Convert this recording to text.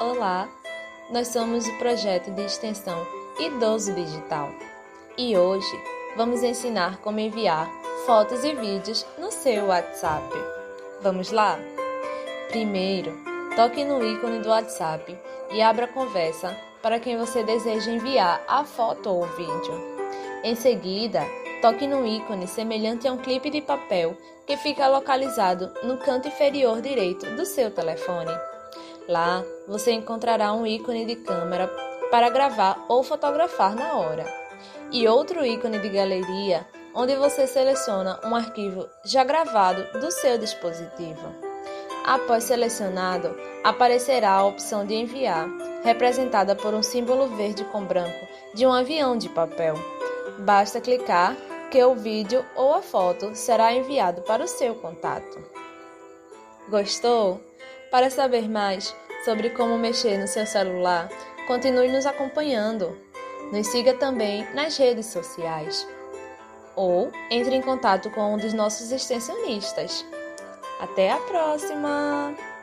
Olá, nós somos o projeto de extensão Idoso Digital e hoje vamos ensinar como enviar fotos e vídeos no seu WhatsApp. Vamos lá? Primeiro, toque no ícone do WhatsApp e abra a conversa para quem você deseja enviar a foto ou vídeo. Em seguida, toque no ícone semelhante a um clipe de papel que fica localizado no canto inferior direito do seu telefone. Lá você encontrará um ícone de câmera para gravar ou fotografar na hora, e outro ícone de galeria onde você seleciona um arquivo já gravado do seu dispositivo. Após selecionado, aparecerá a opção de enviar, representada por um símbolo verde com branco de um avião de papel. Basta clicar que o vídeo ou a foto será enviado para o seu contato. Gostou? Para saber mais sobre como mexer no seu celular, continue nos acompanhando. Nos siga também nas redes sociais. Ou entre em contato com um dos nossos extensionistas. Até a próxima!